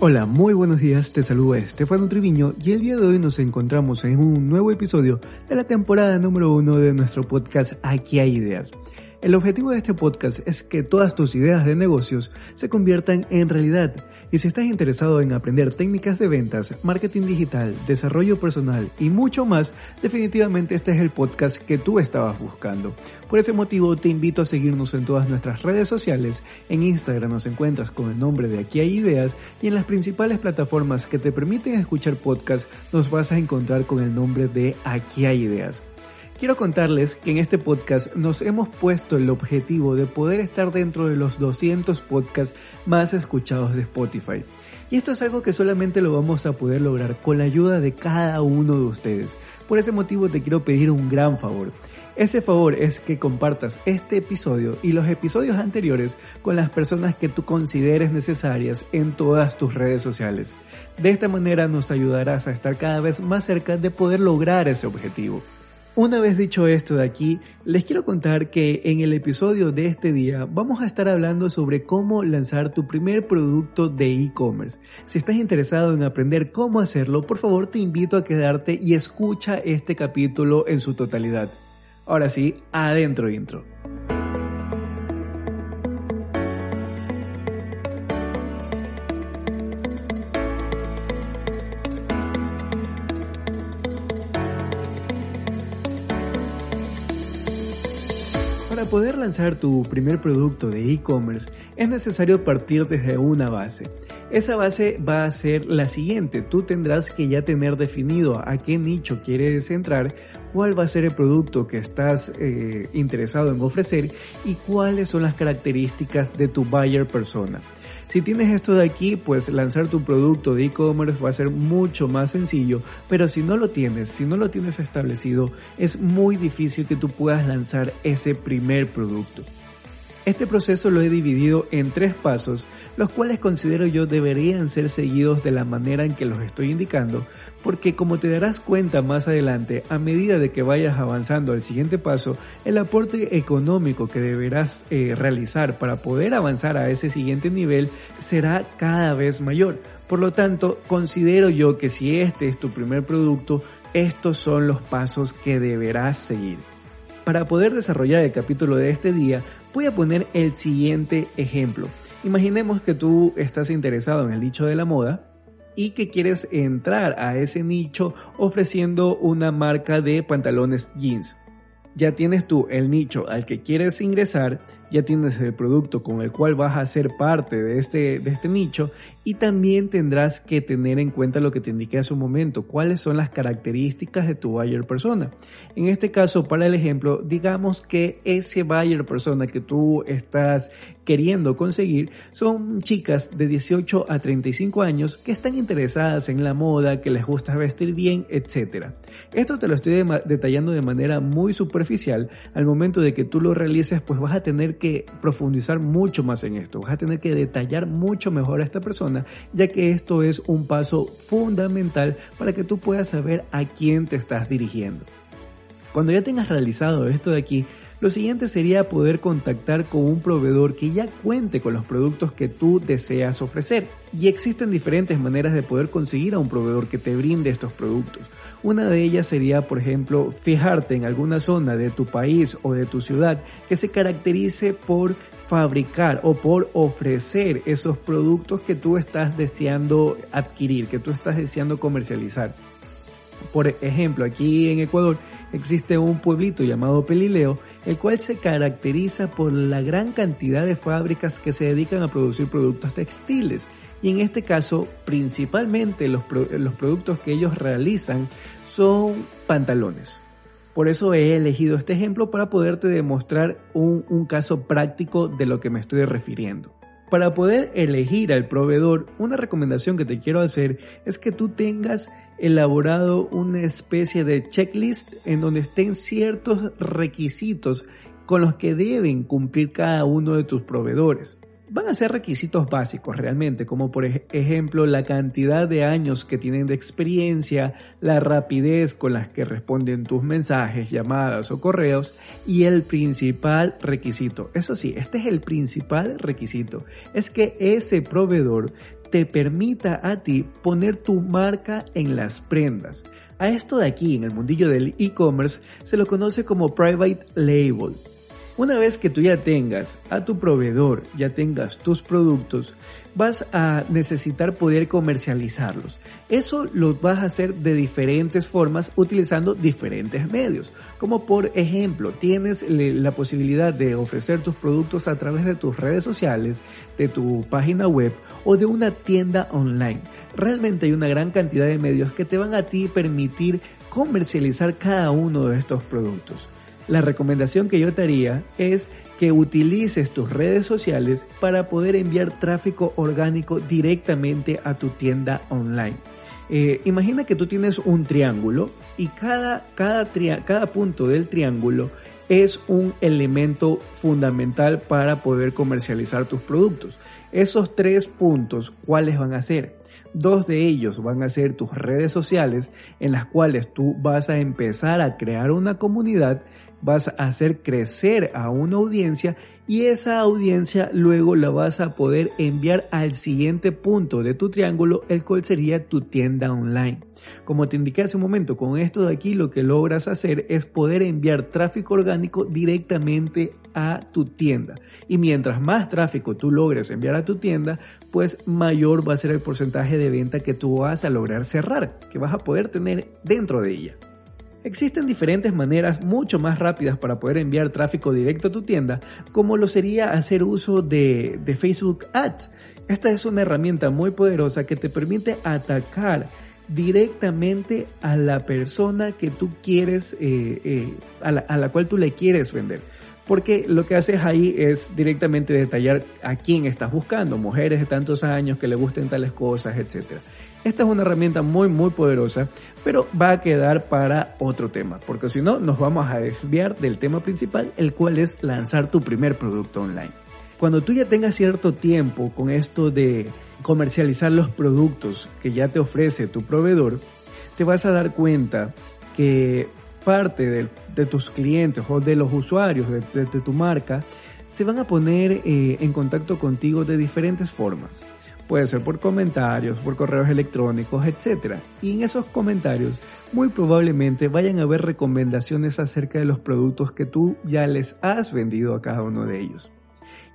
Hola, muy buenos días, te saluda Estefano Triviño y el día de hoy nos encontramos en un nuevo episodio de la temporada número uno de nuestro podcast Aquí hay ideas. El objetivo de este podcast es que todas tus ideas de negocios se conviertan en realidad. Y si estás interesado en aprender técnicas de ventas, marketing digital, desarrollo personal y mucho más, definitivamente este es el podcast que tú estabas buscando. Por ese motivo te invito a seguirnos en todas nuestras redes sociales. En Instagram nos encuentras con el nombre de Aquí hay ideas y en las principales plataformas que te permiten escuchar podcasts nos vas a encontrar con el nombre de Aquí hay ideas. Quiero contarles que en este podcast nos hemos puesto el objetivo de poder estar dentro de los 200 podcasts más escuchados de Spotify. Y esto es algo que solamente lo vamos a poder lograr con la ayuda de cada uno de ustedes. Por ese motivo te quiero pedir un gran favor. Ese favor es que compartas este episodio y los episodios anteriores con las personas que tú consideres necesarias en todas tus redes sociales. De esta manera nos ayudarás a estar cada vez más cerca de poder lograr ese objetivo. Una vez dicho esto de aquí, les quiero contar que en el episodio de este día vamos a estar hablando sobre cómo lanzar tu primer producto de e-commerce. Si estás interesado en aprender cómo hacerlo, por favor te invito a quedarte y escucha este capítulo en su totalidad. Ahora sí, adentro intro. Para poder lanzar tu primer producto de e-commerce es necesario partir desde una base. Esa base va a ser la siguiente. Tú tendrás que ya tener definido a qué nicho quieres entrar, cuál va a ser el producto que estás eh, interesado en ofrecer y cuáles son las características de tu buyer persona. Si tienes esto de aquí, pues lanzar tu producto de e-commerce va a ser mucho más sencillo, pero si no lo tienes, si no lo tienes establecido, es muy difícil que tú puedas lanzar ese primer producto. Este proceso lo he dividido en tres pasos, los cuales considero yo deberían ser seguidos de la manera en que los estoy indicando, porque como te darás cuenta más adelante, a medida de que vayas avanzando al siguiente paso, el aporte económico que deberás eh, realizar para poder avanzar a ese siguiente nivel será cada vez mayor. Por lo tanto, considero yo que si este es tu primer producto, estos son los pasos que deberás seguir. Para poder desarrollar el capítulo de este día, voy a poner el siguiente ejemplo. Imaginemos que tú estás interesado en el nicho de la moda y que quieres entrar a ese nicho ofreciendo una marca de pantalones jeans. Ya tienes tú el nicho al que quieres ingresar ya tienes el producto con el cual vas a ser parte de este, de este nicho y también tendrás que tener en cuenta lo que te indiqué hace un momento, cuáles son las características de tu buyer persona. En este caso, para el ejemplo, digamos que ese buyer persona que tú estás queriendo conseguir son chicas de 18 a 35 años que están interesadas en la moda, que les gusta vestir bien, etc. Esto te lo estoy detallando de manera muy superficial. Al momento de que tú lo realices, pues vas a tener que profundizar mucho más en esto, vas a tener que detallar mucho mejor a esta persona, ya que esto es un paso fundamental para que tú puedas saber a quién te estás dirigiendo. Cuando ya tengas realizado esto de aquí, lo siguiente sería poder contactar con un proveedor que ya cuente con los productos que tú deseas ofrecer. Y existen diferentes maneras de poder conseguir a un proveedor que te brinde estos productos. Una de ellas sería, por ejemplo, fijarte en alguna zona de tu país o de tu ciudad que se caracterice por fabricar o por ofrecer esos productos que tú estás deseando adquirir, que tú estás deseando comercializar. Por ejemplo, aquí en Ecuador existe un pueblito llamado Pelileo, el cual se caracteriza por la gran cantidad de fábricas que se dedican a producir productos textiles. Y en este caso, principalmente los, los productos que ellos realizan son pantalones. Por eso he elegido este ejemplo para poderte demostrar un, un caso práctico de lo que me estoy refiriendo. Para poder elegir al proveedor, una recomendación que te quiero hacer es que tú tengas elaborado una especie de checklist en donde estén ciertos requisitos con los que deben cumplir cada uno de tus proveedores van a ser requisitos básicos realmente, como por ejemplo la cantidad de años que tienen de experiencia, la rapidez con las que responden tus mensajes, llamadas o correos y el principal requisito. Eso sí, este es el principal requisito, es que ese proveedor te permita a ti poner tu marca en las prendas. A esto de aquí, en el mundillo del e-commerce, se lo conoce como private label. Una vez que tú ya tengas a tu proveedor, ya tengas tus productos, vas a necesitar poder comercializarlos. Eso lo vas a hacer de diferentes formas utilizando diferentes medios. Como por ejemplo, tienes la posibilidad de ofrecer tus productos a través de tus redes sociales, de tu página web o de una tienda online. Realmente hay una gran cantidad de medios que te van a ti permitir comercializar cada uno de estos productos la recomendación que yo te haría es que utilices tus redes sociales para poder enviar tráfico orgánico directamente a tu tienda online. Eh, imagina que tú tienes un triángulo y cada, cada, cada punto del triángulo es un elemento fundamental para poder comercializar tus productos. Esos tres puntos, ¿cuáles van a ser? Dos de ellos van a ser tus redes sociales en las cuales tú vas a empezar a crear una comunidad vas a hacer crecer a una audiencia y esa audiencia luego la vas a poder enviar al siguiente punto de tu triángulo, el cual sería tu tienda online. Como te indiqué hace un momento, con esto de aquí lo que logras hacer es poder enviar tráfico orgánico directamente a tu tienda. Y mientras más tráfico tú logres enviar a tu tienda, pues mayor va a ser el porcentaje de venta que tú vas a lograr cerrar, que vas a poder tener dentro de ella. Existen diferentes maneras mucho más rápidas para poder enviar tráfico directo a tu tienda, como lo sería hacer uso de, Facebook Ads. Esta es una herramienta muy poderosa que te permite atacar directamente a la persona que tú quieres, eh, eh, a, la, a la cual tú le quieres vender porque lo que haces ahí es directamente detallar a quién estás buscando, mujeres de tantos años que le gusten tales cosas, etcétera. Esta es una herramienta muy muy poderosa, pero va a quedar para otro tema, porque si no nos vamos a desviar del tema principal, el cual es lanzar tu primer producto online. Cuando tú ya tengas cierto tiempo con esto de comercializar los productos que ya te ofrece tu proveedor, te vas a dar cuenta que parte de, tus clientes o de los usuarios de, tu marca se van a poner eh, en contacto contigo de diferentes formas. Puede ser por comentarios, por correos electrónicos, etc. Y en esos comentarios muy probablemente vayan a haber recomendaciones acerca de los productos que tú ya les has vendido a cada uno de ellos.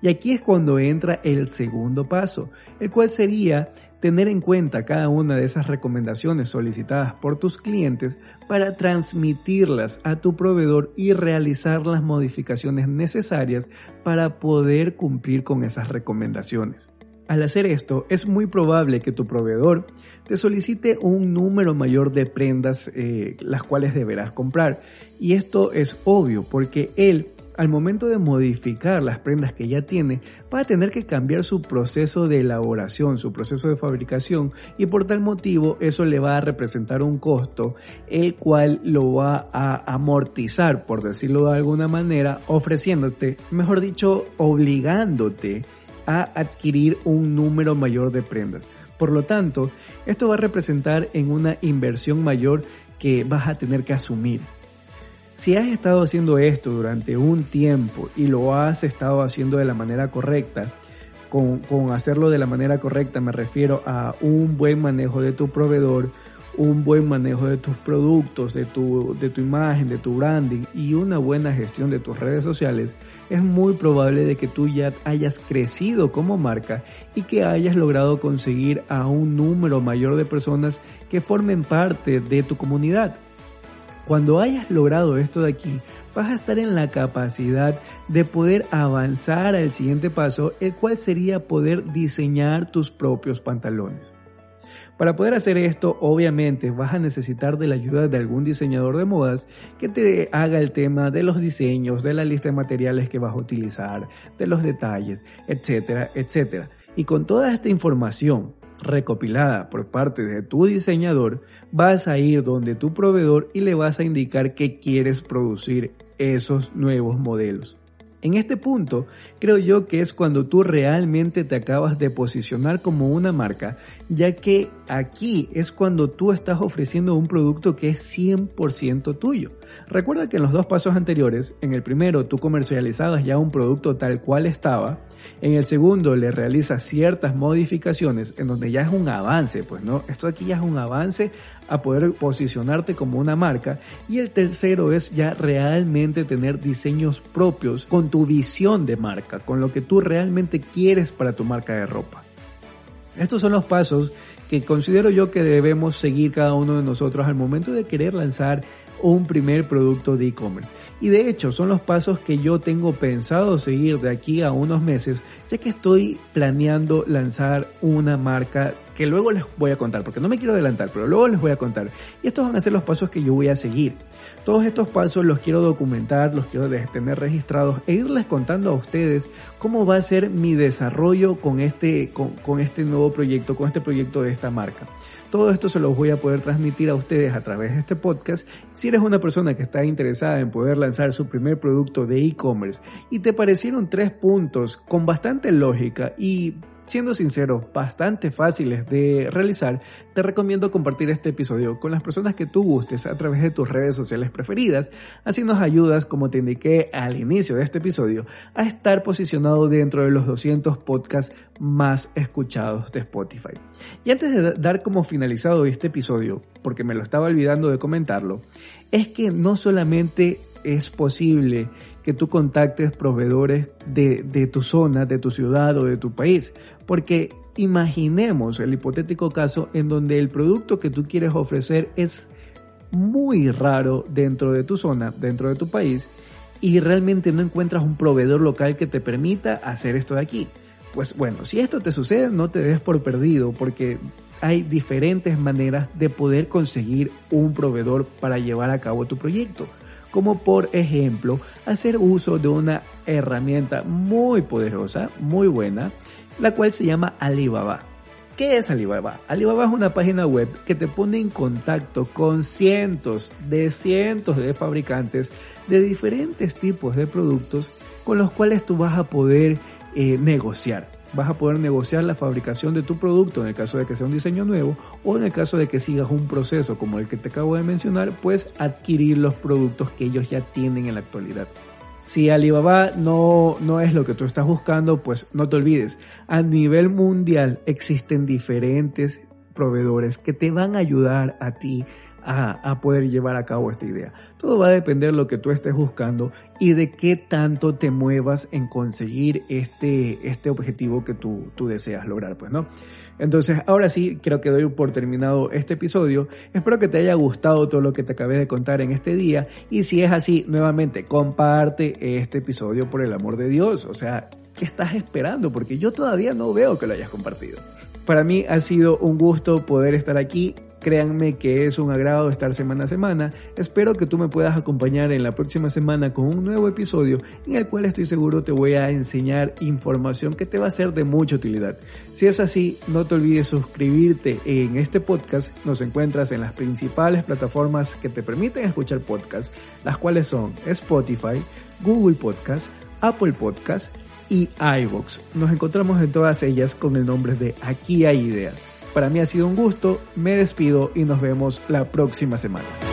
Y aquí es cuando entra el segundo paso, el cual sería tener en cuenta cada una de esas recomendaciones solicitadas por tus clientes para transmitirlas a tu proveedor y realizar las modificaciones necesarias para poder cumplir con esas recomendaciones. Al hacer esto, es muy probable que tu proveedor te solicite un número mayor de prendas eh, las cuales deberás comprar. Y esto es obvio porque él, al momento de modificar las prendas que ya tiene, va a tener que cambiar su proceso de elaboración, su proceso de fabricación y por tal motivo eso le va a representar un costo el cual lo va a amortizar, por decirlo de alguna manera, ofreciéndote, mejor dicho, obligándote a adquirir un número mayor de prendas. Por lo tanto, esto va a representar en una inversión mayor que vas a tener que asumir. Si has estado haciendo esto durante un tiempo y lo has estado haciendo de la manera correcta, con, con, hacerlo de la manera correcta me refiero a un buen manejo de tu proveedor, un buen manejo de tus productos, de tu, de tu imagen, de tu branding y una buena gestión de tus redes sociales, es muy probable de que tú ya hayas crecido como marca y que hayas logrado conseguir a un número mayor de personas que formen parte de tu comunidad. Cuando hayas logrado esto de aquí, vas a estar en la capacidad de poder avanzar al siguiente paso, el cual sería poder diseñar tus propios pantalones. Para poder hacer esto, obviamente vas a necesitar de la ayuda de algún diseñador de modas que te haga el tema de los diseños, de la lista de materiales que vas a utilizar, de los detalles, etcétera, etcétera. Y con toda esta información recopilada por parte de tu diseñador, vas a ir donde tu proveedor y le vas a indicar que quieres producir esos nuevos modelos. En este punto, creo yo que es cuando tú realmente te acabas de posicionar como una marca, ya que aquí es cuando tú estás ofreciendo un producto que es 100% tuyo. Recuerda que en los dos pasos anteriores, en el primero tú comercializabas ya un producto tal cual estaba, en el segundo le realizas ciertas modificaciones en donde ya es un avance, pues no, esto aquí ya es un avance a poder posicionarte como una marca y el tercero es ya realmente tener diseños propios con tu visión de marca, con lo que tú realmente quieres para tu marca de ropa. Estos son los pasos que considero yo que debemos seguir cada uno de nosotros al momento de querer lanzar un primer producto de e-commerce. Y de hecho son los pasos que yo tengo pensado seguir de aquí a unos meses, ya que estoy planeando lanzar una marca que luego les voy a contar, porque no me quiero adelantar, pero luego les voy a contar. Y estos van a ser los pasos que yo voy a seguir. Todos estos pasos los quiero documentar, los quiero tener registrados e irles contando a ustedes cómo va a ser mi desarrollo con este, con, con este nuevo proyecto, con este proyecto de esta marca. Todo esto se los voy a poder transmitir a ustedes a través de este podcast. Si eres una persona que está interesada en poder lanzar su primer producto de e-commerce y te parecieron tres puntos con bastante lógica y siendo sincero, bastante fáciles de realizar, te recomiendo compartir este episodio con las personas que tú gustes a través de tus redes sociales preferidas. Así nos ayudas, como te indiqué al inicio de este episodio, a estar posicionado dentro de los 200 podcasts más escuchados de Spotify. Y antes de dar como finalizado este episodio, porque me lo estaba olvidando de comentarlo, es que no solamente es posible que tú contactes proveedores de, de, tu zona, de tu ciudad o de tu país. Porque imaginemos el hipotético caso en donde el producto que tú quieres ofrecer es muy raro dentro de tu zona, dentro de tu país, y realmente no encuentras un proveedor local que te permita hacer esto de aquí. Pues bueno, si esto te sucede, no te des por perdido, porque hay diferentes maneras de poder conseguir un proveedor para llevar a cabo tu proyecto como por ejemplo hacer uso de una herramienta muy poderosa, muy buena, la cual se llama Alibaba. ¿Qué es Alibaba? Alibaba es una página web que te pone en contacto con cientos de cientos de fabricantes de diferentes tipos de productos con los cuales tú vas a poder eh, negociar vas a poder negociar la fabricación de tu producto en el caso de que sea un diseño nuevo o en el caso de que sigas un proceso como el que te acabo de mencionar, pues adquirir los productos que ellos ya tienen en la actualidad. Si Alibaba no, no es lo que tú estás buscando, pues no te olvides, a nivel mundial existen diferentes proveedores que te van a ayudar a ti a, poder llevar a cabo esta idea. Todo va a depender de lo que tú estés buscando y de qué tanto te muevas en conseguir este, este objetivo que tú, tú deseas lograr, pues, ¿no? Entonces, ahora sí, creo que doy por terminado este episodio. Espero que te haya gustado todo lo que te acabé de contar en este día. Y si es así, nuevamente, comparte este episodio por el amor de Dios. O sea, ¿qué estás esperando? Porque yo todavía no veo que lo hayas compartido. Para mí ha sido un gusto poder estar aquí Créanme que es un agrado estar semana a semana. Espero que tú me puedas acompañar en la próxima semana con un nuevo episodio en el cual estoy seguro te voy a enseñar información que te va a ser de mucha utilidad. Si es así, no te olvides suscribirte en este podcast. Nos encuentras en las principales plataformas que te permiten escuchar podcasts, las cuales son Spotify, Google Podcast, Apple Podcast y iVoox. Nos encontramos en todas ellas con el nombre de Aquí hay ideas. Para mí ha sido un gusto, me despido y nos vemos la próxima semana.